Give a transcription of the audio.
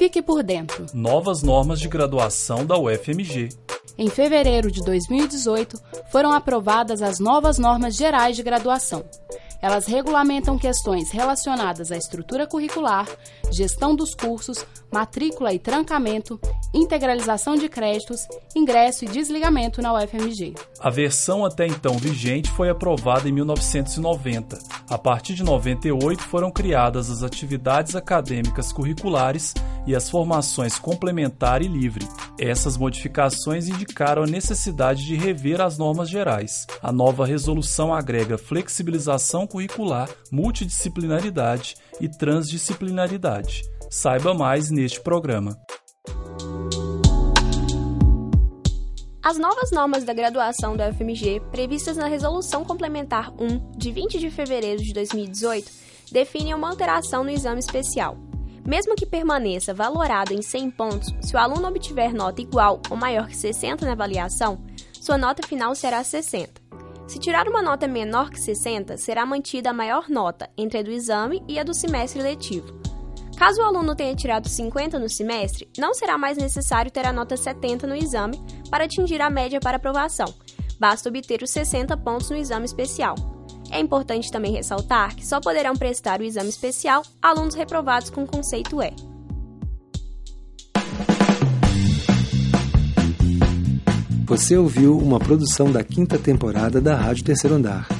Fique por dentro. Novas normas de graduação da UFMG. Em fevereiro de 2018, foram aprovadas as novas normas gerais de graduação. Elas regulamentam questões relacionadas à estrutura curricular, gestão dos cursos, matrícula e trancamento, integralização de créditos, ingresso e desligamento na UFMG. A versão até então vigente foi aprovada em 1990. A partir de 98 foram criadas as atividades acadêmicas curriculares e as formações complementar e livre. Essas modificações indicaram a necessidade de rever as normas gerais. A nova resolução agrega flexibilização curricular, multidisciplinaridade e transdisciplinaridade. Saiba mais neste programa. As novas normas da graduação da UFMG, previstas na Resolução Complementar 1, de 20 de fevereiro de 2018, definem uma alteração no exame especial. Mesmo que permaneça valorado em 100 pontos, se o aluno obtiver nota igual ou maior que 60 na avaliação, sua nota final será 60. Se tirar uma nota menor que 60, será mantida a maior nota entre a do exame e a do semestre letivo. Caso o aluno tenha tirado 50 no semestre, não será mais necessário ter a nota 70 no exame para atingir a média para aprovação. Basta obter os 60 pontos no exame especial. É importante também ressaltar que só poderão prestar o exame especial alunos reprovados com conceito E. Você ouviu uma produção da quinta temporada da Rádio Terceiro Andar.